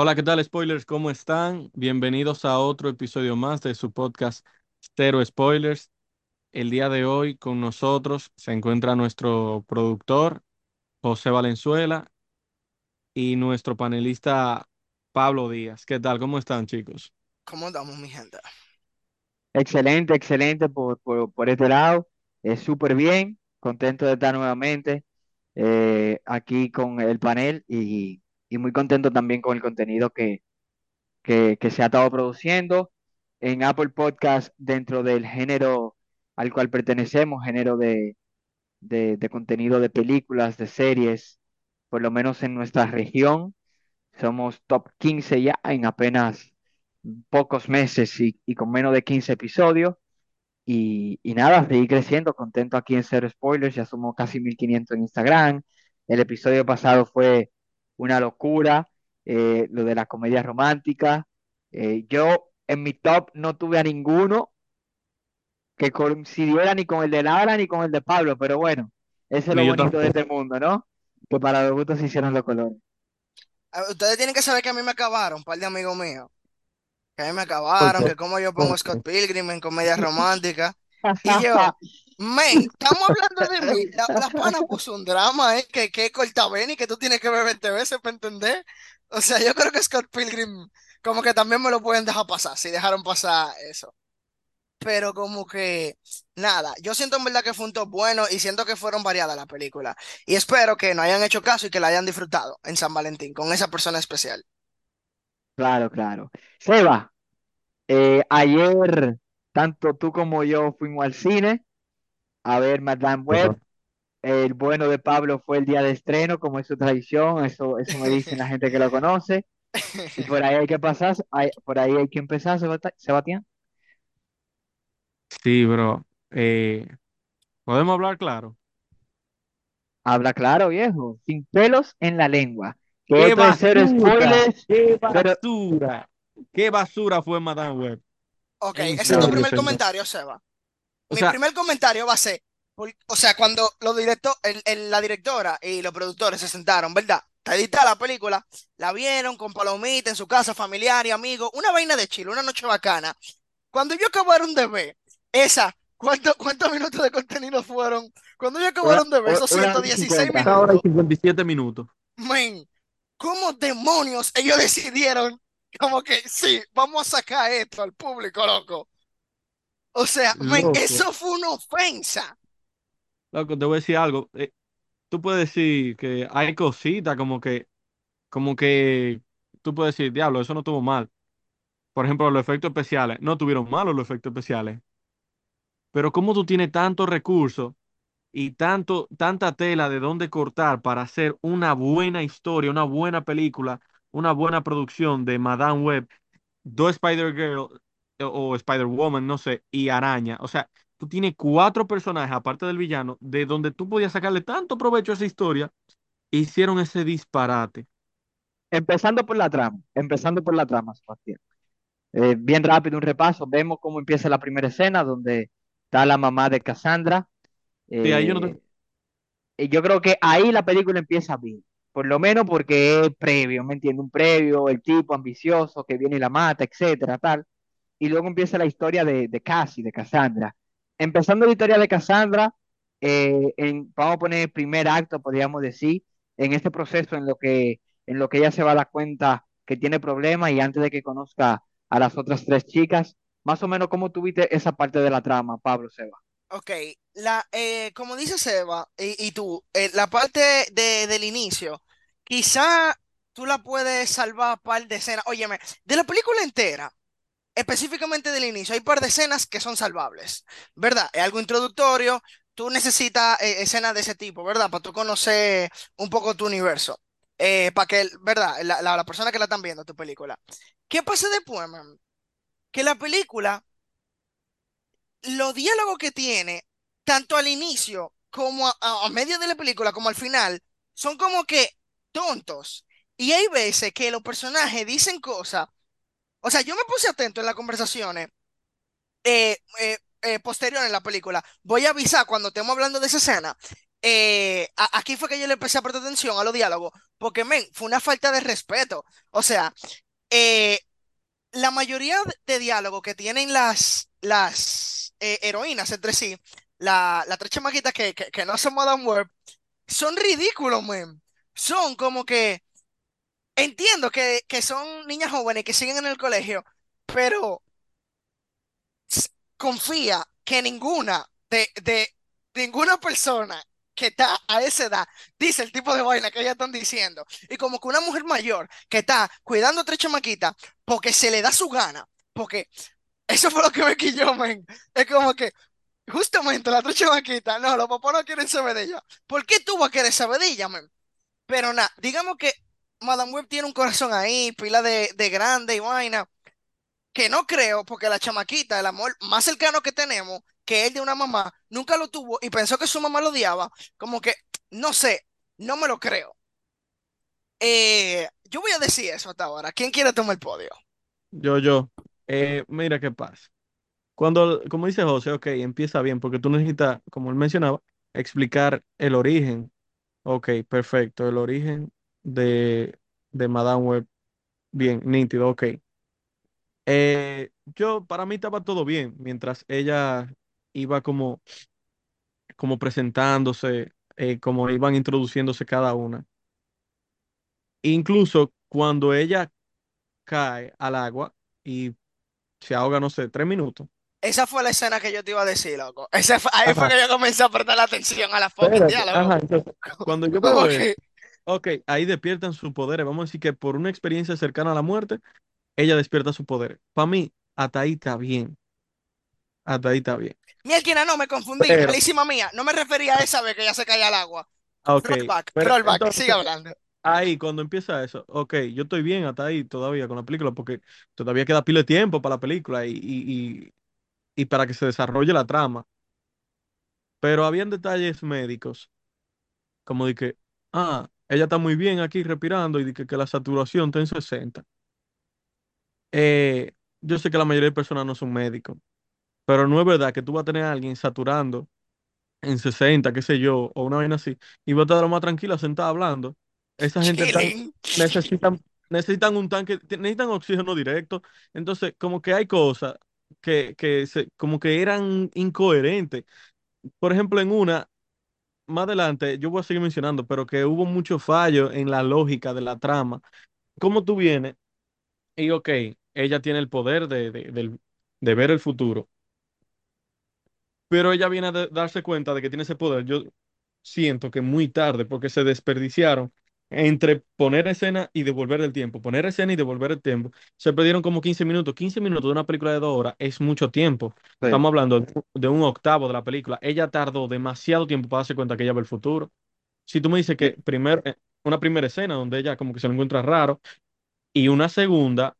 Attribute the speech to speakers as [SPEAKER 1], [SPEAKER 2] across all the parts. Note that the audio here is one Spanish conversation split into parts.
[SPEAKER 1] Hola, ¿qué tal, spoilers? ¿Cómo están? Bienvenidos a otro episodio más de su podcast Cero Spoilers. El día de hoy con nosotros se encuentra nuestro productor José Valenzuela y nuestro panelista Pablo Díaz. ¿Qué tal? ¿Cómo están, chicos?
[SPEAKER 2] ¿Cómo andamos, mi gente?
[SPEAKER 3] Excelente, excelente por, por, por este lado. Eh, súper bien, contento de estar nuevamente eh, aquí con el panel y, y muy contento también con el contenido que, que, se ha estado produciendo en Apple Podcast dentro del género al cual pertenecemos, género de, de, contenido de películas, de series, por lo menos en nuestra región. Somos top 15 ya en apenas pocos meses y, y con menos de 15 episodios. Y, y nada, seguir creciendo, contento aquí en Cero Spoilers, ya somos casi 1500 en Instagram. El episodio pasado fue una locura, eh, lo de la comedia romántica. Eh, yo en mi top no tuve a ninguno que coincidiera ni con el de Lara ni con el de Pablo, pero bueno, eso es lo
[SPEAKER 1] yo
[SPEAKER 3] bonito de este mundo, ¿no? Que para los gustos se hicieron los colores.
[SPEAKER 2] Ah, Ustedes tienen que saber que a mí me acabaron, un par de amigos míos. Que a mí me
[SPEAKER 1] ¿Por
[SPEAKER 2] acabaron, que como yo pongo
[SPEAKER 1] ¿Por
[SPEAKER 2] a Scott? Pilgrim en comedia romántica. Y yo, men, estamos hablando de mí. La, la pana puso un drama, ¿eh? Que, que corta ven y que tú tienes que ver 20 veces para entender. O sea, yo creo que Scott Pilgrim, como que también me lo pueden dejar pasar, si dejaron pasar eso. Pero como que, nada, yo siento en verdad que fue un top bueno y siento que fueron variadas las películas. Y espero que no hayan hecho caso y que la hayan disfrutado en San Valentín con esa persona especial.
[SPEAKER 3] Claro, claro. Seba, eh, ayer tanto tú como yo fuimos al cine a ver Madame Web. El bueno de Pablo fue el día de estreno, como es su tradición, eso, eso me dicen la gente que lo conoce. Y por ahí hay que pasar, hay- por ahí hay que empezar, Sebastián.
[SPEAKER 1] Sí, bro. Eh, ¿podemos hablar claro?
[SPEAKER 3] Habla claro, viejo, sin pelos en la lengua. Que
[SPEAKER 1] ¡Qué
[SPEAKER 3] esto es cero
[SPEAKER 1] basura!
[SPEAKER 3] spoilers,
[SPEAKER 1] ¡Qué
[SPEAKER 3] pero
[SPEAKER 1] basura! ¡Qué basura fue Madame Web!
[SPEAKER 2] Ok,
[SPEAKER 1] En
[SPEAKER 2] ese es tu
[SPEAKER 1] serio,
[SPEAKER 2] primer
[SPEAKER 1] señor.
[SPEAKER 2] comentario, Seba.
[SPEAKER 1] O
[SPEAKER 2] Mi
[SPEAKER 1] sea,
[SPEAKER 2] primer comentario va a ser, por- o sea, cuando los directo, el- el- la directora y los productores se sentaron, ¿verdad? Está editada la película, la vieron con palomita en su casa, familiar y amigos, una vaina de chile, una noche bacana. Cuando ellos acabaron de ver esa, ¿cuánto- ¿cuántos minutos de contenido fueron? Cuando
[SPEAKER 3] una,
[SPEAKER 2] acabaron de ver esos
[SPEAKER 3] una hora y
[SPEAKER 2] 116
[SPEAKER 3] cincuenta.
[SPEAKER 1] una hora y
[SPEAKER 2] minutos,
[SPEAKER 1] 57 minutos.
[SPEAKER 2] men, ¿cómo demonios ellos decidieron como que sí, vamos a sacar esto al público, loco? O sea, eso fue una ofensa.
[SPEAKER 1] loco, te voy a decir algo. Eh, tú puedes decir que hay cositas como que, como que tú puedes decir, diablo, eso no estuvo mal. Por ejemplo, los efectos especiales. No tuvieron malos los efectos especiales. Pero como tú tienes tantos recursos y tanto, tanta tela de dónde cortar para hacer una buena historia, una buena película, una buena producción de Madame Web, dos Spider-Girl o Spider-Woman, no sé, y Araña. O sea, tú tienes cuatro personajes, aparte del villano, de donde tú podías sacarle tanto provecho a esa historia, e hicieron ese disparate.
[SPEAKER 3] Empezando por la trama, empezando por la trama, Sebastián. Eh, bien rápido un repaso, vemos cómo empieza la primera escena donde está la mamá de Cassandra.
[SPEAKER 1] Sí, ahí yo no te...
[SPEAKER 3] Eh, y yo creo que ahí la película empieza bien, por lo menos porque es previo, ¿me entiendes? Un previo, el tipo ambicioso que viene y la mata, etcétera, tal. Y luego empieza la historia de, de Cassie, de Cassandra. Empezando la historia de Cassandra, eh, en, vamos a poner el primer acto, podríamos decir, en este proceso en lo que, en lo que ella se va a dar cuenta que tiene problemas y antes de que conozca a las otras tres chicas, más o menos cómo tuviste esa parte de la trama, Pablo Seba.
[SPEAKER 2] Ok, la, eh, como dice Seba y, y tú, eh, la parte de, del inicio, quizá tú la puedes salvar par de escenas. Óyeme, de la película entera, específicamente del inicio, hay par de escenas que son salvables, ¿verdad? Es algo introductorio, tú necesitas eh, escenas de ese tipo, ¿verdad? Para tú conocer un poco tu universo, eh, para que, ¿verdad? La, la, persona que la están viendo tu película. ¿Qué pasa después, man? Que la película los diálogos que tiene, tanto al inicio como a medio de la película, como al final, son como que tontos. Y hay veces que los personajes dicen cosas. O sea, yo me puse atento en las conversaciones eh, eh, eh, posteriores en la película. Voy a avisar cuando estemos hablando de esa escena eh, aquí fue que yo le empecé a prestar atención a los diálogos, porque, men, fue una falta de respeto. O sea, la mayoría de diálogos que tienen las, las heroínas entre sí, la, las tres chamaquitas que, que, que no son Madame Web, son ridículos, men. Son como que, entiendo que, que son niñas jóvenes que siguen en el colegio, pero confía que ninguna de, de ninguna persona que está a esa edad dice el tipo de vaina que ellas están diciendo. Y como que una mujer mayor que está cuidando a tres chamaquitas porque se le da su gana, porque eso fue lo que me quilló, men. Es como que justamente la tres chamaquitas, no, los papás no quieren saber de ella. ¿Por qué tú vas a querer saber de? Pero nada, digamos que Madame Web tiene un corazón ahí, pila de, de grande y vaina que no creo, porque la chamaquita, el amor más cercano que tenemos, que es de una mamá, nunca lo tuvo y pensó que su mamá lo odiaba, como que, no sé, no me lo creo. Eh, yo voy a decir eso hasta ahora. ¿Quién quiere tomar el podio?
[SPEAKER 1] Yo, yo. Eh, mira qué pasa. Cuando, como dice José, ok, empieza bien, porque tú necesitas, como él mencionaba, explicar el origen. Ok, perfecto, el origen de, de Madame Web. Bien, nítido, ok. Eh, yo, para mí estaba todo bien, mientras ella iba como, como presentándose, eh, como iban introduciéndose cada una. Incluso cuando ella cae al agua y se ahoga, no sé, tres minutos.
[SPEAKER 2] Esa fue la escena que yo te iba a decir, loco. Ese fue- ahí fue que yo comencé a prestar la atención a la fucking
[SPEAKER 1] espérate, ajá, entonces, cuando yo ok, ahí despiertan sus poderes. Vamos a decir que por una experiencia cercana a la muerte, ella despierta sus poderes. Para mí, hasta ahí está bien, hasta ahí está bien.
[SPEAKER 2] Mielquina, no, me confundí,
[SPEAKER 1] Pero,
[SPEAKER 2] malísima mía. No me refería a esa vez que ella se caía al agua.
[SPEAKER 1] ok,
[SPEAKER 2] Rollback,
[SPEAKER 1] pero
[SPEAKER 2] rollback, sigue hablando.
[SPEAKER 1] ahí cuando empieza eso, ok, yo estoy bien hasta ahí todavía con la película, porque todavía queda pila de tiempo para la película y, y, y, y para que se desarrolle la trama. Pero habían detalles médicos, como de que, ah, ella está muy bien aquí respirando y que, que la saturación está en 60. Eh, yo sé que la mayoría de personas no son médicos, pero no es verdad que tú vas a tener a alguien saturando en 60, qué sé yo, o una vaina así, y va a estar más tranquila sentada hablando. Esa gente tan, necesitan, necesitan un tanque, necesitan oxígeno directo. Entonces, como que hay cosas que, que se, como que eran incoherentes. Por ejemplo, en una, más adelante, yo voy a seguir mencionando, pero que hubo mucho fallo en la lógica de la trama. ¿Cómo tú vienes? Y ok, ella tiene el poder de, de, de ver el futuro pero ella viene a darse cuenta de que tiene ese poder. Yo siento que muy tarde, porque se desperdiciaron entre poner escena y devolver el tiempo. Poner escena y devolver el tiempo. Se perdieron como 15 minutos. 15 minutos de una película de dos horas es mucho tiempo.
[SPEAKER 3] Sí.
[SPEAKER 1] Estamos hablando de un octavo de la película. Ella tardó demasiado tiempo para darse cuenta que ella ve el futuro. Si tú me dices que eh, una primera escena donde ella como que se lo encuentra raro y una segunda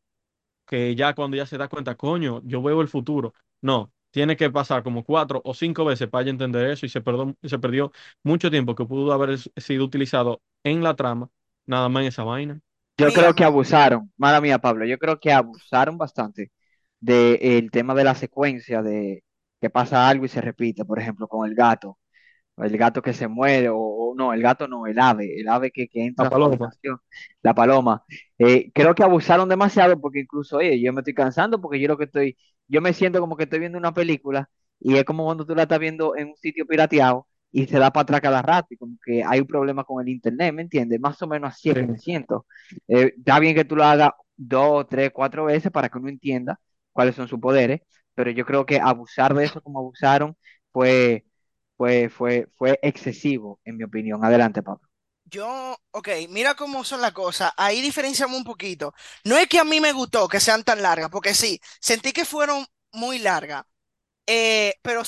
[SPEAKER 1] que ya cuando ya se da cuenta, coño, yo veo el futuro. No, tiene que pasar como cuatro o cinco veces para ella entender eso y se, perdió mucho tiempo que pudo haber sido utilizado en la trama, nada más en esa vaina.
[SPEAKER 3] Yo creo que abusaron, mala mía, Pablo, yo creo que abusaron bastante del tema de la secuencia, de que pasa algo y se repite, por ejemplo, con el gato. el gato que se muere, o, o no, el gato no, el ave, el ave que, que
[SPEAKER 1] La
[SPEAKER 3] entra a su
[SPEAKER 1] paloma.
[SPEAKER 3] la paloma. Eh, creo que abusaron demasiado porque incluso, oye, yo me estoy cansando porque yo lo que estoy, yo me siento como que estoy viendo una película y es como cuando tú la estás viendo en un sitio pirateado y se da para atrás cada rato y como que hay un problema con el internet, ¿me entiendes? Más o menos así es que me siento. Eh, está bien que tú lo hagas dos, tres, cuatro veces para que uno entienda cuáles son sus poderes, pero yo creo que abusar de eso como abusaron fue fue, fue, fue excesivo, en mi opinión. Adelante, Pablo.
[SPEAKER 2] Yo, ok, mira cómo son las cosas. Ahí diferenciamos un poquito. No es que a mí me gustó que sean tan largas, porque sí, sentí que fueron muy largas. Eh, pero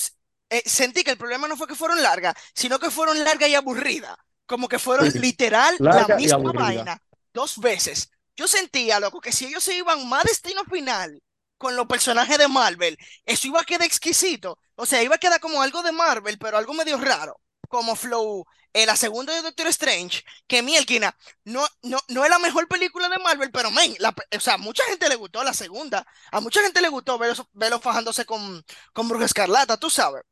[SPEAKER 2] eh, sentí que el problema no fue que fueron largas, sino que fueron largas y aburridas. Como que fueron
[SPEAKER 1] Sí.
[SPEAKER 2] literal la
[SPEAKER 1] Larga
[SPEAKER 2] misma vaina dos veces. Yo sentía, loco, que si ellos se iban más destino final con los personajes de Marvel, eso iba a quedar exquisito. O sea, iba a quedar como algo de Marvel, pero algo medio raro. Como Flow, en la segunda de Doctor Strange, que Mielkina, no, no, no es la mejor película de Marvel, pero men, la o sea, mucha gente le gustó la segunda. A mucha gente le gustó verlo, verlo fajándose con, con Bruja Escarlata, tú sabes.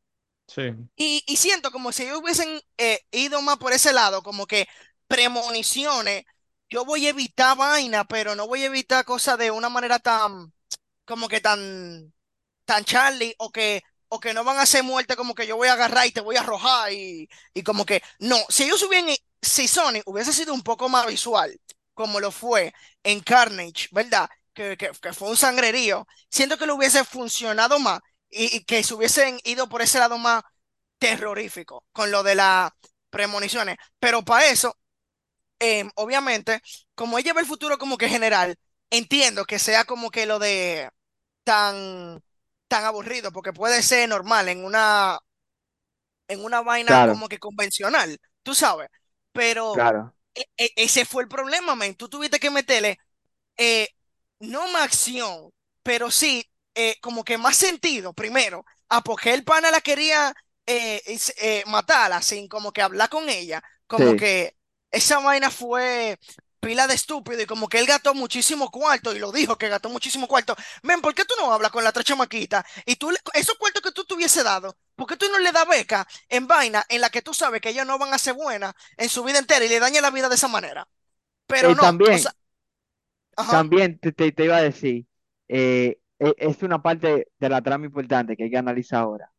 [SPEAKER 1] Sí.
[SPEAKER 2] Y, y siento como si ellos hubiesen eh, ido más por ese lado, como que premoniciones, yo voy a evitar vaina, pero no voy a evitar cosas de una manera tan, como que tan tan Charlie o que, o que no van a hacer muerte como que yo voy a agarrar y te voy a arrojar y, y como que no, si ellos hubieran, si Sony hubiese sido un poco más visual como lo fue en Carnage, ¿verdad? Que, que, que fue un sangrerío, siento que lo hubiese funcionado más y, y que se hubiesen ido por ese lado más terrorífico con lo de las premoniciones, pero para eso, eh, obviamente, como ella ve el futuro como que general, entiendo que sea como que lo de tan, tan aburrido, porque puede ser normal en una, en una vaina
[SPEAKER 3] Claro,
[SPEAKER 2] como que convencional, tú sabes, pero
[SPEAKER 3] claro,
[SPEAKER 2] e- e- ese fue el problema, man. Tú tuviste que meterle eh, no más acción, pero sí eh, como que más sentido, primero, a porque el pana la quería eh, eh, matarla sin como que hablar con ella, como
[SPEAKER 3] sí.
[SPEAKER 2] que esa vaina fue pila de estúpido y como que él gastó muchísimo cuarto y lo dijo que gastó muchísimo cuarto. Men, ¿por qué tú no hablas con la otra chamaquita? Y tú, le- esos cuartos que tú te hubiese dado, ¿por qué tú no le das beca en vaina en la que tú sabes que ellos no van a ser buenas en su vida entera y le daña la vida de esa manera? Pero
[SPEAKER 3] Eh,
[SPEAKER 2] no, o
[SPEAKER 3] también,
[SPEAKER 2] sea,
[SPEAKER 3] también te, te- iba a decir, eh, es una parte de la trama importante que hay que analizar ahora.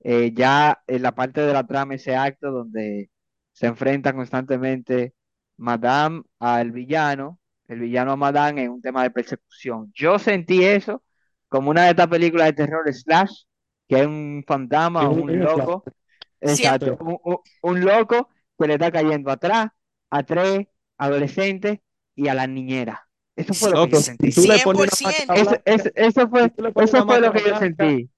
[SPEAKER 3] Eh, ya en la parte de la trama, ese acto donde se enfrenta constantemente Madame al villano, el villano a Madame en un tema de persecución. Yo sentí eso como una de estas películas de terror slash, que es un fantasma o
[SPEAKER 1] un,
[SPEAKER 3] loco, exacto, un- un loco que le está cayendo atrás a tres adolescentes y a la niñera. Eso fue lo que yo
[SPEAKER 1] si
[SPEAKER 3] sentí.
[SPEAKER 1] tú le
[SPEAKER 2] cien
[SPEAKER 1] pones
[SPEAKER 3] Eso, eso, eso fue, eso
[SPEAKER 1] una
[SPEAKER 3] fue lo que yo sentí.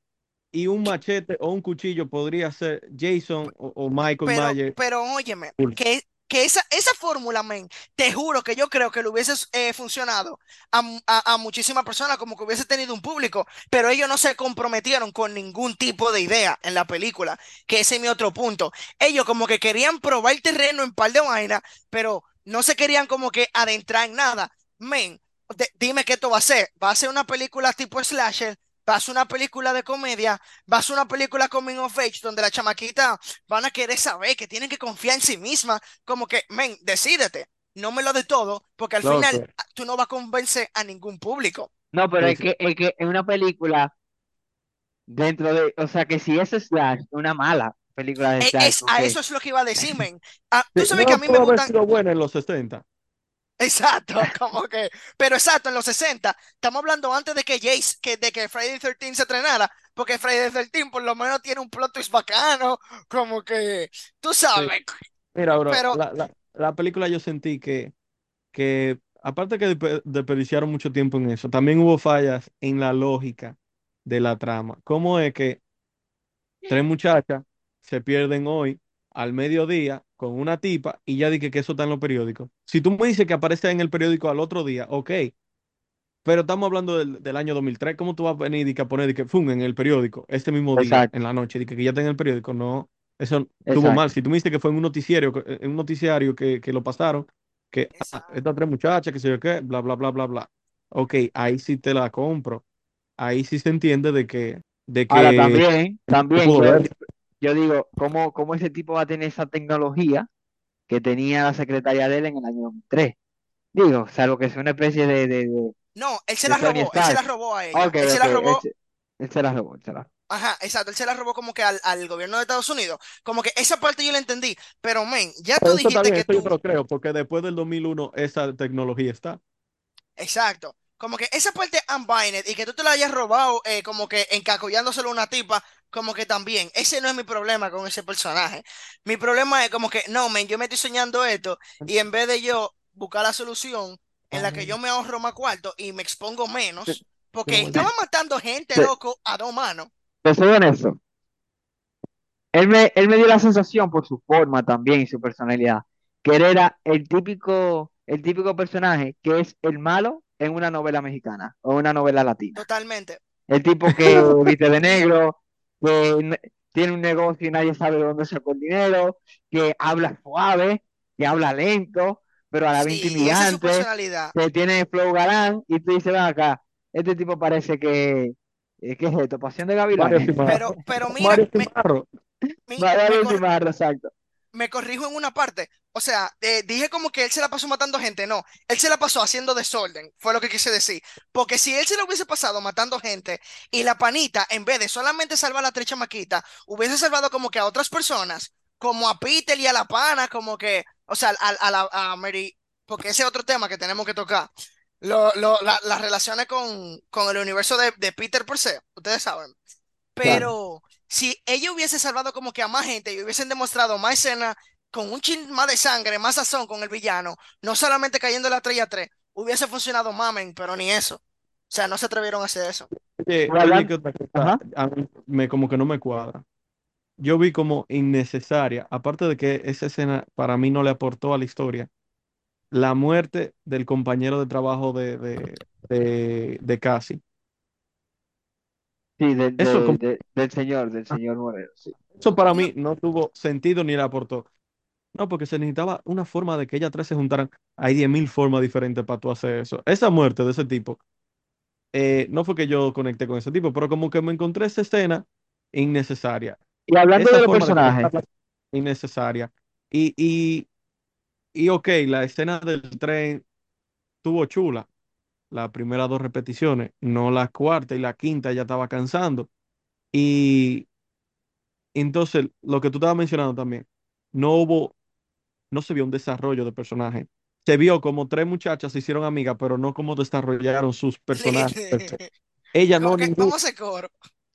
[SPEAKER 1] y un machete o un cuchillo, podría ser Jason o, o Michael
[SPEAKER 2] Pero,
[SPEAKER 1] Myers.
[SPEAKER 2] pero óyeme, que, que esa, esa fórmula, men, te juro que yo creo que le hubiese eh, funcionado a, a- a muchísimas personas, como que hubiese tenido un público, pero ellos no se comprometieron con ningún tipo de idea en la película, que ese es mi otro punto. Ellos como que querían probar el terreno en par de vainas, pero no se querían como que adentrar en nada. Men, de- dime qué esto va a ser. ¿Va a ser una película tipo slasher? ¿Va a ser una película de comedia? ¿Va a ser una película coming of age donde la chamaquita van a querer saber que tienen que confiar en sí misma, como que, men, decídete, no me lo de todo, porque al final tú no vas a convencer a ningún público.
[SPEAKER 3] No, pero
[SPEAKER 1] Sí,
[SPEAKER 3] es
[SPEAKER 1] sí.
[SPEAKER 3] que, es que en una película dentro de, o sea, que si es Slash, una mala película de
[SPEAKER 2] E-
[SPEAKER 3] Slash,
[SPEAKER 2] Es, a eso es lo que iba a decir, men. Ah, tú sabes que a
[SPEAKER 1] no
[SPEAKER 2] mí me gustan,
[SPEAKER 1] sido buena en los 60.
[SPEAKER 2] Exacto, como que, pero exacto, en los 60 estamos hablando antes de que Jace, que, de que Friday the 13 se estrenara, porque Friday the 13 por lo menos tiene un plot twist bacano, como que, tú
[SPEAKER 1] Sí.
[SPEAKER 2] sabes,
[SPEAKER 1] Mira, bro,
[SPEAKER 2] pero
[SPEAKER 1] la, la, la película yo sentí que, que aparte que despe- desperdiciaron mucho tiempo en eso, también hubo fallas en la lógica de la trama. ¿Cómo es que tres muchachas se pierden hoy al mediodía con una tipa y ya dije que eso está en los periódicos? Si tú me dices que aparece en el periódico al otro día, ok, pero estamos hablando del, del año 2003. ¿Cómo tú vas a venir y que a poner y que fum, en el periódico este mismo día,
[SPEAKER 3] exacto,
[SPEAKER 1] en la noche, y que, ya está en el periódico? No, eso estuvo mal. Si tú me dices que fue en un noticiario, en un noticiario que, que lo pasaron, que ah, estas tres muchachas, que sé yo qué, bla, bla, bla, bla, bla. Ok, ahí sí te la compro. Ahí sí se entiende de que, de
[SPEAKER 3] Ahora
[SPEAKER 1] que
[SPEAKER 3] también,
[SPEAKER 1] se
[SPEAKER 3] también
[SPEAKER 1] pudo
[SPEAKER 3] yo, yo digo, ¿cómo, cómo ese tipo va a tener esa tecnología que tenía la secretaria de él en el año 2003? Digo, salvo que sea una especie de, de, de,
[SPEAKER 2] No, él se
[SPEAKER 3] de
[SPEAKER 2] la robó, él se la robó a ella,
[SPEAKER 3] Ok,
[SPEAKER 2] él se
[SPEAKER 3] ok,
[SPEAKER 2] la
[SPEAKER 3] él,
[SPEAKER 2] robó
[SPEAKER 3] se- él se la robó, él se la
[SPEAKER 2] Ajá, exacto, él se la robó como que al, al gobierno de Estados Unidos. Como que esa parte yo la entendí, pero men, ya tú
[SPEAKER 1] Pero está
[SPEAKER 2] dijiste
[SPEAKER 1] bien,
[SPEAKER 2] que
[SPEAKER 1] yo
[SPEAKER 2] tú,
[SPEAKER 1] lo creo, porque después del 2001 esa tecnología está.
[SPEAKER 2] exacto, como que esa parte unbinded y que tú te la hayas robado eh, como que encacollándoselo a una tipa, como que también, ese no es mi problema con ese personaje. Mi problema es como que, no, men, yo me estoy soñando esto y en vez de yo buscar la solución en la que yo me ahorro más cuarto y me expongo menos, porque
[SPEAKER 1] No,
[SPEAKER 2] estaban matando gente,
[SPEAKER 3] te-
[SPEAKER 2] loco, a dos manos.
[SPEAKER 3] te soy honesto. Él me, él me dio la sensación por su forma también y su personalidad, que él era el típico, el típico personaje que es el malo en una novela mexicana o una novela latina.
[SPEAKER 2] Totalmente.
[SPEAKER 3] El tipo que viste de negro, que tiene un negocio y nadie sabe de dónde sacó el dinero, que habla suave, que habla lento, pero a la vez
[SPEAKER 2] Sí,
[SPEAKER 3] intimidante, que tiene flow galán, y tú dices, ven acá, este tipo parece que, eh, ¿qué es esto? Pasión de Gavilanes.
[SPEAKER 2] Pero,
[SPEAKER 1] Cimarro.
[SPEAKER 2] pero mira,
[SPEAKER 1] Mario
[SPEAKER 2] me- me,
[SPEAKER 3] exacto.
[SPEAKER 2] Me corrijo en una parte. O sea, eh, dije como que él se la pasó matando gente. No, él se la pasó haciendo desorden. Fue lo que quise decir. Porque si él se la hubiese pasado matando gente y la panita, en vez de solamente salvar a la tres chamaquita, hubiese salvado como que a otras personas, como a Peter y a la pana, como que, o sea, a, a la a Mary, porque ese es otro tema que tenemos que tocar. Lo- lo- la- las relaciones con, con el universo de, de Peter por se, ustedes saben.
[SPEAKER 3] Claro.
[SPEAKER 2] Si ella hubiese salvado como que a más gente y hubiesen demostrado más escena con un chin más de sangre, más sazón con el villano, no solamente cayendo la 3 a 3, hubiese funcionado mamen, pero ni eso. O sea, no se atrevieron a hacer eso.
[SPEAKER 1] Cosa, a mí me, como que no me cuadra. Yo vi como innecesaria, aparte de que esa escena para mí no le aportó a la historia, la muerte del compañero de trabajo de, de, de, de Cassie.
[SPEAKER 3] Sí, de-
[SPEAKER 1] Eso,
[SPEAKER 3] de-
[SPEAKER 1] como-
[SPEAKER 3] de- del señor, del señor Moreno, sí.
[SPEAKER 1] eso para mí no tuvo sentido ni le aportó. No, porque se necesitaba una forma de que ellas tres se juntaran. Hay 10.000 formas diferentes para tú hacer eso. Esa muerte de ese tipo, eh, no fue que yo conecté con ese tipo, pero como que me encontré esa escena innecesaria.
[SPEAKER 3] Y hablando
[SPEAKER 1] Esa
[SPEAKER 3] de los
[SPEAKER 1] de
[SPEAKER 3] personajes,
[SPEAKER 1] innecesaria. Y, y, y ok, la escena del tren tuvo chula. Las primeras dos repeticiones, no la cuarta y la quinta ya estaba cansando. Y entonces, lo que tú estabas mencionando también, no hubo no se vio un desarrollo de personaje. Se vio como tres muchachas se hicieron amigas, pero no como desarrollaron sus personajes. per se. Ella no,
[SPEAKER 2] que
[SPEAKER 1] ninguna,
[SPEAKER 2] a hacer coro.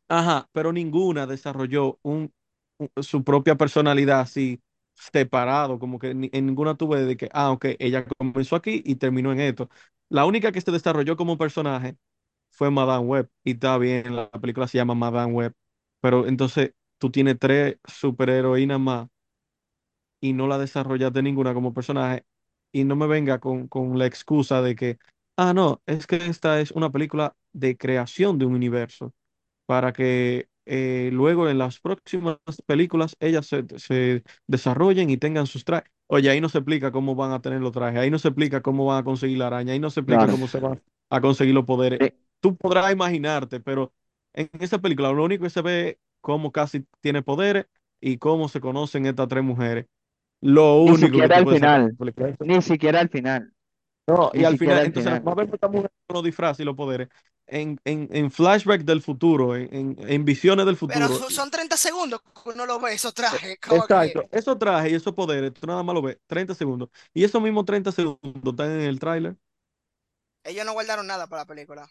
[SPEAKER 1] ajá, pero ninguna desarrolló un, un- su propia personalidad así separado, como que en ninguna tuve de que, ah, ok, ella comenzó aquí y terminó en esto. La única que se desarrolló como personaje fue Madame Web, y está bien, la película se llama Madame Web, pero entonces tú tienes tres superheroínas más y no la desarrollaste ninguna como personaje y no me venga con, con la excusa de que, ah, no, es que esta es una película de creación de un universo para que eh, luego en las próximas películas ellas se, se desarrollen y tengan sus trajes. Oye, ahí no se explica cómo van a tener los trajes, ahí no se explica cómo van a conseguir la araña, ahí no se explica
[SPEAKER 3] claro.
[SPEAKER 1] cómo se van a conseguir los poderes.
[SPEAKER 3] Eh,
[SPEAKER 1] Tú podrás imaginarte, pero en esa película lo único que se ve es cómo casi tiene poderes y cómo se conocen estas tres mujeres. Lo
[SPEAKER 3] Ni
[SPEAKER 1] único que
[SPEAKER 3] siquiera al final, ni siquiera al final,
[SPEAKER 1] No,
[SPEAKER 3] ni
[SPEAKER 1] y al final,
[SPEAKER 3] al
[SPEAKER 1] entonces,
[SPEAKER 3] final.
[SPEAKER 1] a ver esta mujer con los disfraces y los poderes en, en, en flashback del futuro, en, en, en visiones del
[SPEAKER 2] Pero
[SPEAKER 1] futuro.
[SPEAKER 2] so- son 30 segundos que uno lo ve, esos trajes, que
[SPEAKER 1] Exacto, esos trajes y esos poderes, tú nada más lo ves 30 segundos. Y esos mismos 30 segundos están en el tráiler.
[SPEAKER 2] ellos no guardaron nada para la película.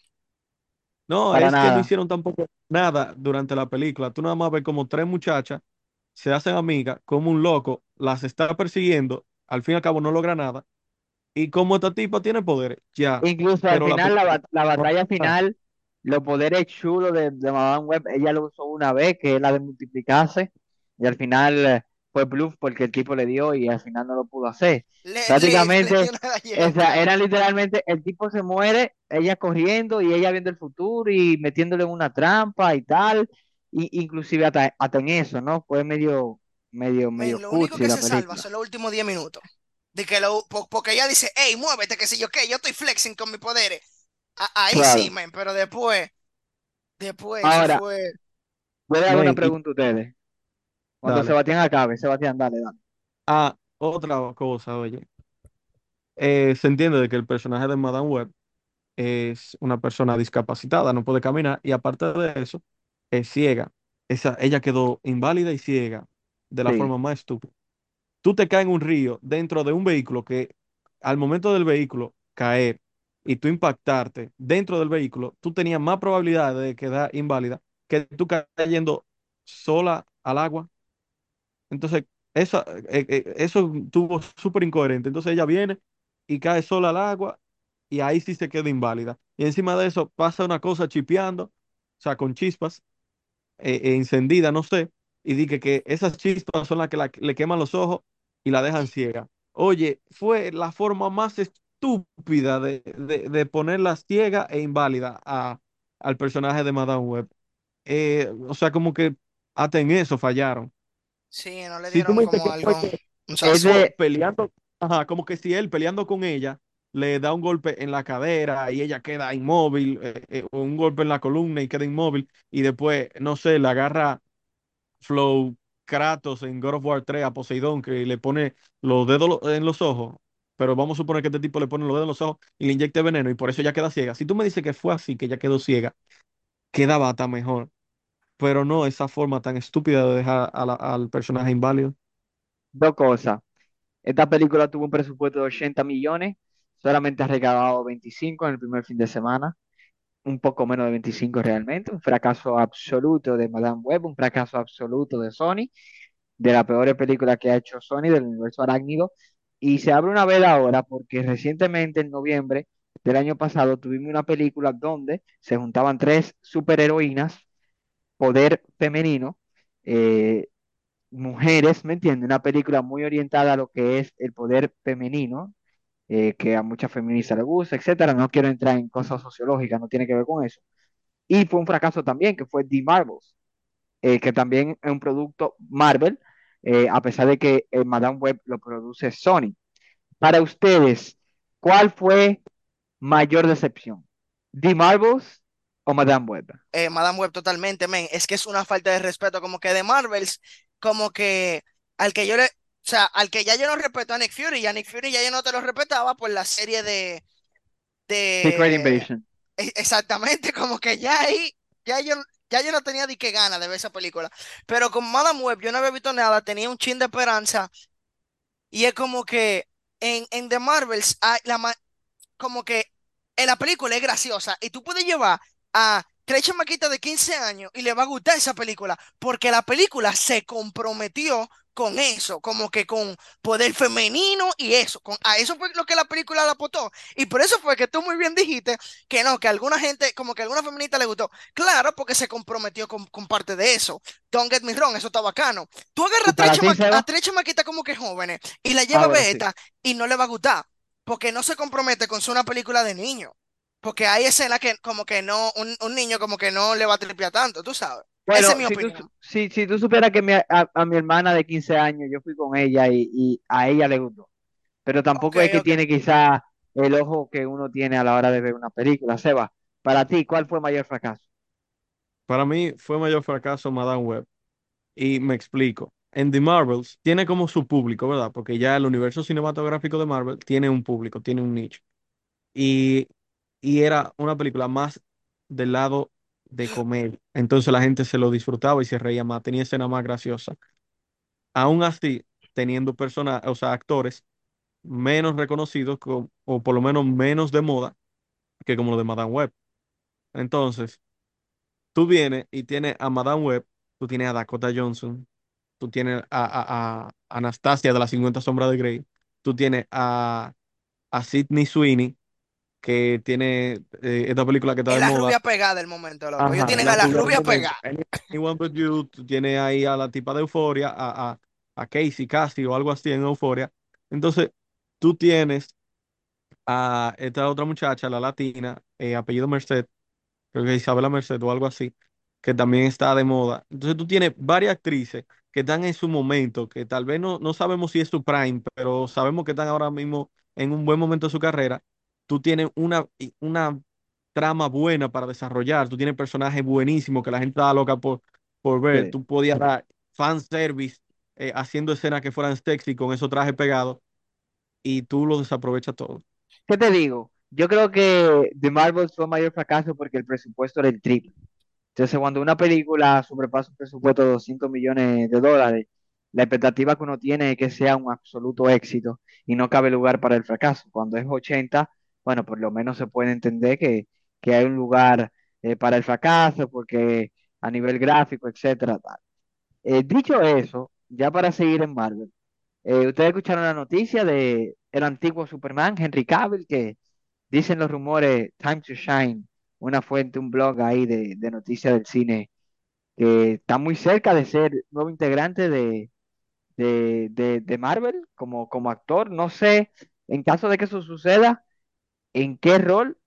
[SPEAKER 1] No,
[SPEAKER 3] Para
[SPEAKER 1] es que no hicieron tampoco nada durante la película. Tú nada más ves como tres muchachas se hacen amigas, como un loco las está persiguiendo, al fin y al cabo no logra nada. Y como esta tipa tiene poderes, ya.
[SPEAKER 3] Incluso al
[SPEAKER 1] Pero
[SPEAKER 3] final, la, batalla final, los poderes chulos de, de Madame Web, ella lo usó una vez, que es la de multiplicarse, y al final eh, fue bluff porque el tipo le dio y al final no lo pudo hacer.
[SPEAKER 2] Le, le, le
[SPEAKER 3] Prácticamente, o sea, era literalmente, el tipo se muere, ella corriendo y ella viendo el futuro y metiéndole en una trampa y tal, y, inclusive hasta, hasta en eso, ¿no? Fue medio, medio, medio
[SPEAKER 2] lo único que se salva son los últimos 10 minutos. De que lo, po- porque ella dice, hey, muévete, que sé yo qué, yo estoy flexing con mis poderes. Ahí
[SPEAKER 3] Claro.
[SPEAKER 2] sí, men, pero después, después,
[SPEAKER 3] Ahora,
[SPEAKER 2] fue.
[SPEAKER 3] voy a dar una pregunta a ustedes. Cuando
[SPEAKER 1] dale.
[SPEAKER 3] Sebastián acabe, Sebastián, dale, dale.
[SPEAKER 1] Ah, otra cosa, oye. Eh, se entiende de que el personaje de Madame Web es una persona discapacitada, no puede caminar y aparte de eso, es ciega. Esa, ella quedó inválida y ciega de la
[SPEAKER 3] Sí.
[SPEAKER 1] forma más estúpida. Tú te caes en un río dentro de un vehículo que al momento del vehículo caer y tú impactarte dentro del vehículo, tú tenías más probabilidad de quedar inválida que tú cayendo sola al agua. Entonces, eso, eh, eh, eso estuvo súper incoherente. Entonces ella viene y cae sola al agua y ahí sí se queda inválida. Y encima de eso pasa una cosa chipeando, o sea, con chispas, eh, eh, encendida, no sé, y dije que esas chispas son las que le queman los ojos y la dejan ciega. Oye, fue la forma más estúpida de, de, de ponerla ciega e inválida a, al personaje de Madame Web. Eh, o sea, como que hasta en eso fallaron.
[SPEAKER 2] Sí, no le
[SPEAKER 1] Si
[SPEAKER 2] dieron
[SPEAKER 1] dices
[SPEAKER 2] como algo,
[SPEAKER 3] de,
[SPEAKER 1] peleando, ajá, como que si él peleando con ella le da un golpe en la cadera y ella queda inmóvil, eh, eh, o un golpe en la columna y queda inmóvil, y después, no sé, le agarra flow Kratos en God of War 3 a Poseidón que le pone los dedos en los ojos, pero vamos a suponer que este tipo le pone los dedos en los ojos y le inyecta veneno y por eso ya queda ciega. Si tú me dices que fue así, que ya quedó ciega, quedaba hasta mejor, pero no esa forma tan estúpida de dejar al personaje inválido.
[SPEAKER 3] Dos cosas. Esta película tuvo un presupuesto de 80 millones, solamente ha recaudado 25 en el primer fin de semana, un poco menos de 25 realmente, un fracaso absoluto de Madame Web, un fracaso absoluto de Sony, de la peor película que ha hecho Sony del universo arácnido, y se abre una vela ahora porque recientemente, en noviembre del año pasado, tuvimos una película donde se juntaban tres superheroínas, poder femenino, eh, mujeres, ¿me entiendes? Una película muy orientada a lo que es el poder femenino, eh, que a muchas feministas les gusta, etcétera. No quiero entrar en cosas sociológicas, no tiene que ver con eso. Y fue un fracaso también, que fue The Marvels, eh, que también es un producto Marvel, eh, a pesar de que Madame Web lo produce Sony. Para ustedes, ¿cuál fue mayor decepción? ¿The Marvels o Madame Web?
[SPEAKER 2] Madame Web totalmente, men. Es que es una falta de respeto, como que de Marvels, como que al que yo le, o sea, al que ya yo no respeto a Nick Fury, y a Nick Fury ya yo no te lo respetaba por la serie de,
[SPEAKER 3] Secret
[SPEAKER 2] de,
[SPEAKER 3] Invasion.
[SPEAKER 2] e- exactamente, como que ya ahí, ya yo, ya yo no tenía ni qué gana de ver esa película. Pero con Madame Web yo no había visto nada, tenía un chin de esperanza, y es como que en, en The Marvels, hay la, como que en la película es graciosa y tú puedes llevar a tres chamaquitas de 15 años y le va a gustar esa película porque la película se comprometió con eso, como que con poder femenino y eso, con, a eso fue lo que la película la aportó y por eso fue que tú muy bien dijiste que no, que a alguna gente, como que a alguna feminista le gustó, claro, porque se comprometió con, con parte de eso, don't get me wrong, eso está bacano, tú
[SPEAKER 3] ¿Y
[SPEAKER 2] agarras a tres chamaquitas como que jóvenes y la
[SPEAKER 3] Ah,
[SPEAKER 2] llevas a
[SPEAKER 3] sí.
[SPEAKER 2] esta y no le va a gustar porque no se compromete con ser una película de niños. Porque hay escenas que como que no, un, un niño como que no le va a tripear tanto, tú sabes. Esa es
[SPEAKER 3] Bueno,
[SPEAKER 2] mi
[SPEAKER 3] si tú,
[SPEAKER 2] opinión.
[SPEAKER 3] si, si tú supieras que mi- a, a mi hermana de 15 años, yo fui con ella y, y a ella le gustó, pero tampoco es que tiene quizá el ojo que uno tiene a la hora de ver una película. Seba, para ti, ¿cuál fue el mayor fracaso?
[SPEAKER 1] Para mí fue mayor fracaso Madame Web. Y me explico. En The Marvels tiene como su público, ¿verdad? Porque ya el universo cinematográfico de Marvel tiene un público, tiene un nicho. Y, y era una película más del lado de comer. Entonces la gente se lo disfrutaba y se reía más, tenía escena más graciosa. Aún así, teniendo personas, o sea, actores menos reconocidos co- o por lo menos menos de moda que como los de Madame Web. Entonces, tú vienes y tienes a Madame Web, tú tienes a Dakota Johnson, tú tienes a, a- a Anastasia de las 50 sombras de Grey, tú tienes a, a Sydney Sweeney, que tiene eh, esta película que está
[SPEAKER 2] Es
[SPEAKER 1] de
[SPEAKER 2] la
[SPEAKER 1] moda,
[SPEAKER 2] rubia pegada del momento, loco. Ellos
[SPEAKER 3] Ajá,
[SPEAKER 2] tienen a
[SPEAKER 1] la rubia
[SPEAKER 2] pegada.
[SPEAKER 1] Anyone But You, tú tienes ahí a la tipa de Euforia, a, a, a Casey, Cassie o algo así en Euforia. Entonces, tú tienes a esta otra muchacha, la latina, eh, apellido Merced, creo que Isabela Merced o algo así, que también está de moda. Entonces tú tienes varias actrices que están en su momento, que tal vez no, no sabemos si es su prime, pero sabemos que están ahora mismo en un buen momento de su carrera. Tú tienes una, una trama buena para desarrollar, tú tienes personajes buenísimos que la gente está loca por, por ver.
[SPEAKER 3] sí.
[SPEAKER 1] Tú podías dar fanservice eh, haciendo escenas que fueran sexy con esos trajes pegados y tú lo desaprovechas todo.
[SPEAKER 3] ¿Qué te digo? Yo creo que The Marvels fue mayor fracaso porque el presupuesto era el triple. Entonces, cuando una película sobrepasa un presupuesto de 200 millones de dólares, la expectativa que uno tiene es que sea un absoluto éxito y no cabe lugar para el fracaso. Cuando es 80, bueno, por lo menos se puede entender que, que hay un lugar eh, para el fracaso, porque a nivel gráfico, etcétera, tal. Eh, dicho eso, ya para seguir en Marvel, eh, ustedes escucharon la noticia de el antiguo Superman, Henry Cavill, que dicen los rumores, Time to Shine, una fuente, un blog ahí de, de noticias del cine, que está muy cerca de ser nuevo integrante de, de, de, de Marvel como, como actor. No sé, en caso de que eso suceda, en qué rol,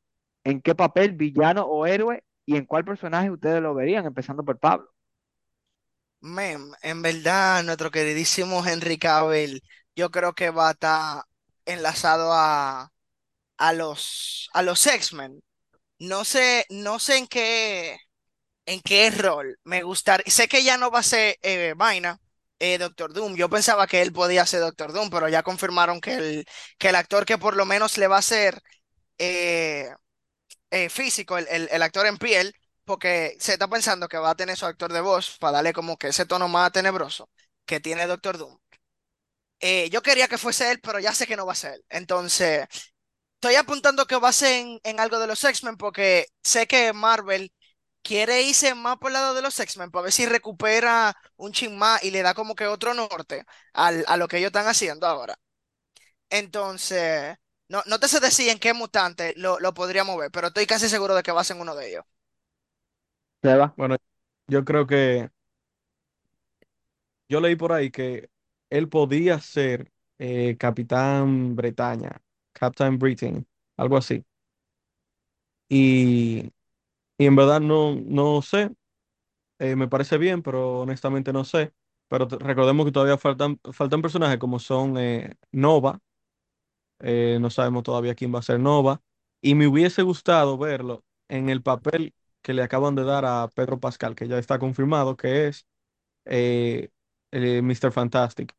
[SPEAKER 3] en qué papel, villano o héroe, y en cuál personaje ustedes lo verían, empezando por Pablo.
[SPEAKER 2] En verdad, nuestro queridísimo Henry Cavill, yo creo que va a estar enlazado a, a los, a los X-Men. No sé, no sé en qué, en qué rol me gustaría. Sé que ya no va a ser eh, vaina, eh, Doctor Doom. Yo pensaba que él podía ser Doctor Doom, pero ya confirmaron que el, que el actor que por lo menos le va a ser eh, eh, físico, el, el- actor en piel, porque se está pensando que va a tener su actor de voz para darle como que ese tono más tenebroso que tiene Doctor Doom. Eh, yo quería que fuese él, pero ya sé que no va a ser él. Entonces, estoy apuntando que va a ser en, en algo de los X-Men porque sé que Marvel quiere irse más por el lado de los X-Men para ver si recupera un chin más y le da como que otro norte al- a lo que ellos están haciendo ahora. Entonces, no, no te sé decir en qué mutante lo, lo podríamos ver, pero estoy casi seguro de que va a ser uno de ellos.
[SPEAKER 3] Seba.
[SPEAKER 1] Bueno, yo creo que yo leí por ahí que él podía ser eh, Capitán Bretaña, Captain Britain, algo así. Y, y en verdad no, no sé, eh, me parece bien, pero honestamente no sé. Pero recordemos que todavía faltan, faltan personajes como son eh, Nova, eh, no sabemos todavía quién va a ser Nova, y me hubiese gustado verlo en el papel que le acaban de dar a Pedro Pascal, que ya está confirmado que es eh, el Mr. Fantastic.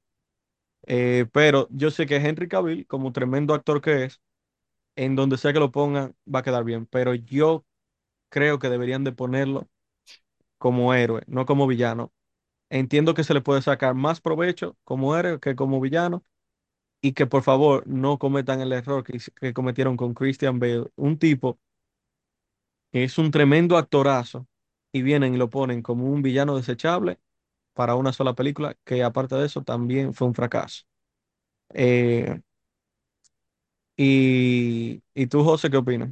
[SPEAKER 1] Eh, pero yo sé que Henry Cavill, como tremendo actor que es, en donde sea que lo pongan, va a quedar bien, pero yo creo que deberían de ponerlo como héroe, no como villano. Entiendo que se le puede sacar más provecho como héroe que como villano y que por favor no cometan el error que, cometieron con Christian Bale, un tipo que es un tremendo actorazo y vienen y lo ponen como un villano desechable para una sola película, que aparte de eso también fue un fracaso. Eh, y, ¿y tú, José, qué opinas?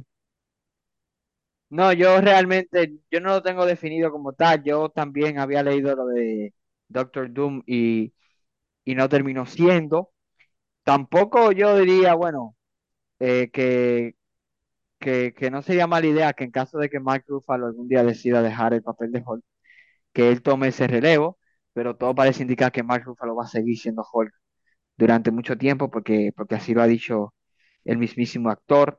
[SPEAKER 3] No, yo realmente, yo no lo tengo definido como tal. Yo también había leído lo de Doctor Doom y, y no terminó siendo. Tampoco yo diría, bueno, eh, que, que, no sería mala idea que en caso de que Mark Ruffalo algún día decida dejar el papel de Hulk, que él tome ese relevo, pero todo parece indicar que Mark Ruffalo va a seguir siendo Hulk durante mucho tiempo porque, porque así lo ha dicho el mismísimo actor.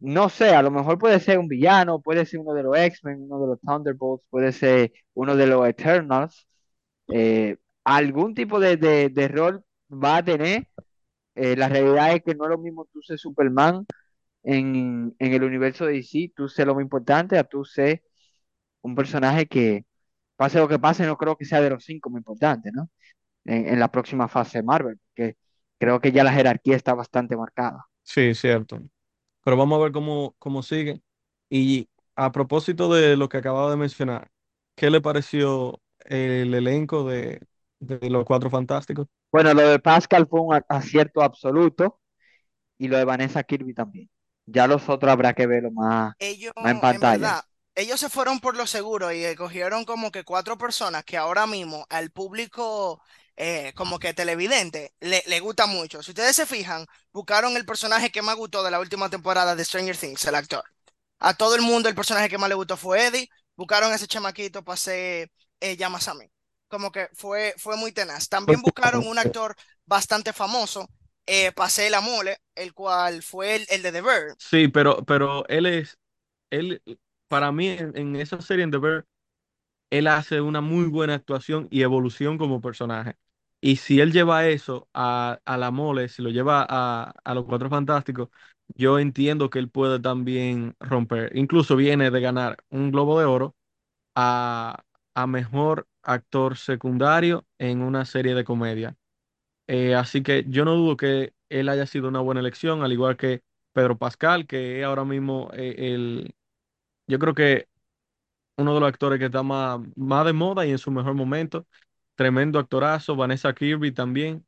[SPEAKER 3] No sé, a lo mejor puede ser un villano, puede ser uno de los X-Men, uno de los Thunderbolts, puede ser uno de los Eternals. eh, algún tipo de, de- de rol va a tener. Eh, la realidad es que no es lo mismo tú ser Superman en, en el universo de DC, tú ser lo más importante, a tú ser un personaje que, pase lo que pase, no creo que sea de los cinco más importantes, ¿no? En, la próxima fase de Marvel, que creo que ya la jerarquía está bastante marcada.
[SPEAKER 1] Sí, cierto. Pero vamos a ver cómo, cómo sigue. Y a propósito de lo que acababa de mencionar, ¿qué le pareció el elenco de, de Los Cuatro Fantásticos?
[SPEAKER 3] Bueno, lo de Pascal fue un acierto absoluto y lo de Vanessa Kirby también. Ya los otros habrá que verlo más,
[SPEAKER 2] Ellos,
[SPEAKER 3] más en
[SPEAKER 2] en
[SPEAKER 3] pantalla.
[SPEAKER 2] verdad, ellos se fueron por lo seguro y escogieron como que cuatro personas que ahora mismo al público eh, como que televidente le, le gusta mucho. Si ustedes se fijan, buscaron el personaje que más gustó de la última temporada de Stranger Things, el actor. A todo el mundo el personaje que más le gustó fue Eddie. Buscaron a ese chamaquito para ser eh, Yamasami. Como que fue, fue muy tenaz. También buscaron un actor bastante famoso eh, ser la mole, el cual fue el, el de The Bear.
[SPEAKER 1] Sí, pero, pero él es, él, para mí en, en esa serie en The Bear, él hace una muy buena actuación y evolución como personaje. Y si él lleva eso a, a la mole, si lo lleva a, a los Cuatro Fantásticos, yo entiendo que él puede también romper. Incluso viene de ganar un Globo de Oro a, a mejor actor secundario en una serie de comedia. Eh, así que yo no dudo que él haya sido una buena elección, al igual que Pedro Pascal, que es ahora mismo eh, el, yo creo que uno de los actores que está más, más de moda y en su mejor momento. Tremendo actorazo, Vanessa Kirby también.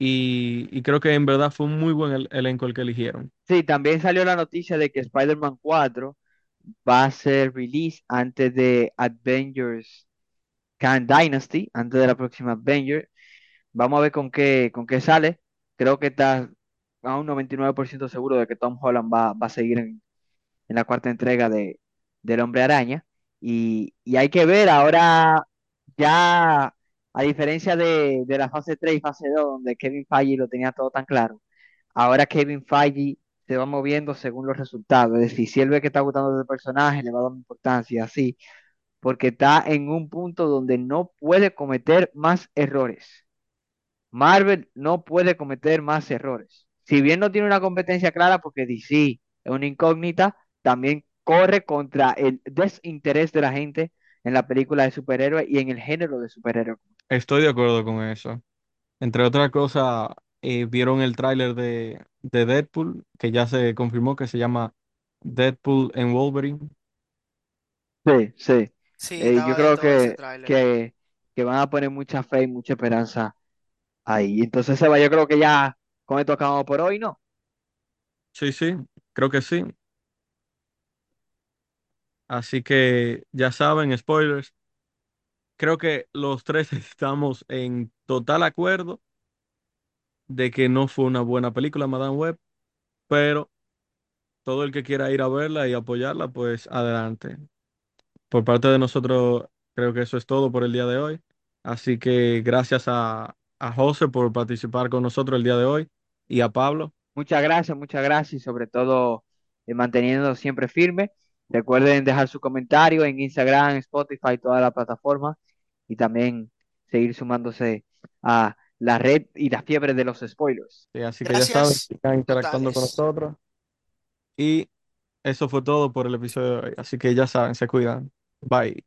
[SPEAKER 1] Y, y creo que en verdad fue un muy buen el- elenco el que eligieron.
[SPEAKER 3] Sí, también salió la noticia de que Spider-Man 4 va a ser release antes de Avengers Khan Dynasty, antes de la próxima Avengers. Vamos a ver con qué, con qué sale. Creo que está a un 99% seguro de que Tom Holland va, va a seguir en, en la cuarta entrega de, del Hombre Araña. Y, y hay que ver ahora, ya a diferencia de, de la fase 3 y fase 2, donde Kevin Feige lo tenía todo tan claro, ahora Kevin Feige se va moviendo según los resultados. Es decir, si él ve que está gustando del personaje, le va dando importancia, así. Porque está en un punto donde no puede cometer más errores. Marvel no puede cometer más errores. Si bien no tiene una competencia clara porque DC es una incógnita, también corre contra el desinterés de la gente en la película de superhéroes y en el género de superhéroes.
[SPEAKER 1] Estoy de acuerdo con eso. Entre otras cosas, eh, vieron el tráiler de, de Deadpool, que ya se confirmó que se llama Deadpool and Wolverine.
[SPEAKER 3] Sí, sí.
[SPEAKER 2] Sí,
[SPEAKER 3] Eh, yo creo que, que, que van a poner mucha fe y mucha esperanza ahí. Entonces, Seba, yo creo que ya con esto acabamos por hoy, ¿no?
[SPEAKER 1] Sí, sí, creo que sí. Así que ya saben, spoilers. Creo que los tres estamos en total acuerdo de que no fue una buena película, Madame Web, pero todo el que quiera ir a verla y apoyarla, pues adelante. Por parte de nosotros, creo que eso es todo por el día de hoy. Así que gracias a, a José por participar con nosotros el día de hoy y a Pablo.
[SPEAKER 3] Muchas gracias, muchas gracias y sobre todo eh, manteniendo siempre firme. Recuerden dejar su comentario en Instagram, Spotify, toda la plataforma y también seguir sumándose a la red y la fiebre de los spoilers.
[SPEAKER 1] Sí, así que ya saben, sigan interactuando con nosotros. Y eso fue todo por el episodio de hoy. Así que ya saben, se cuidan. Bye.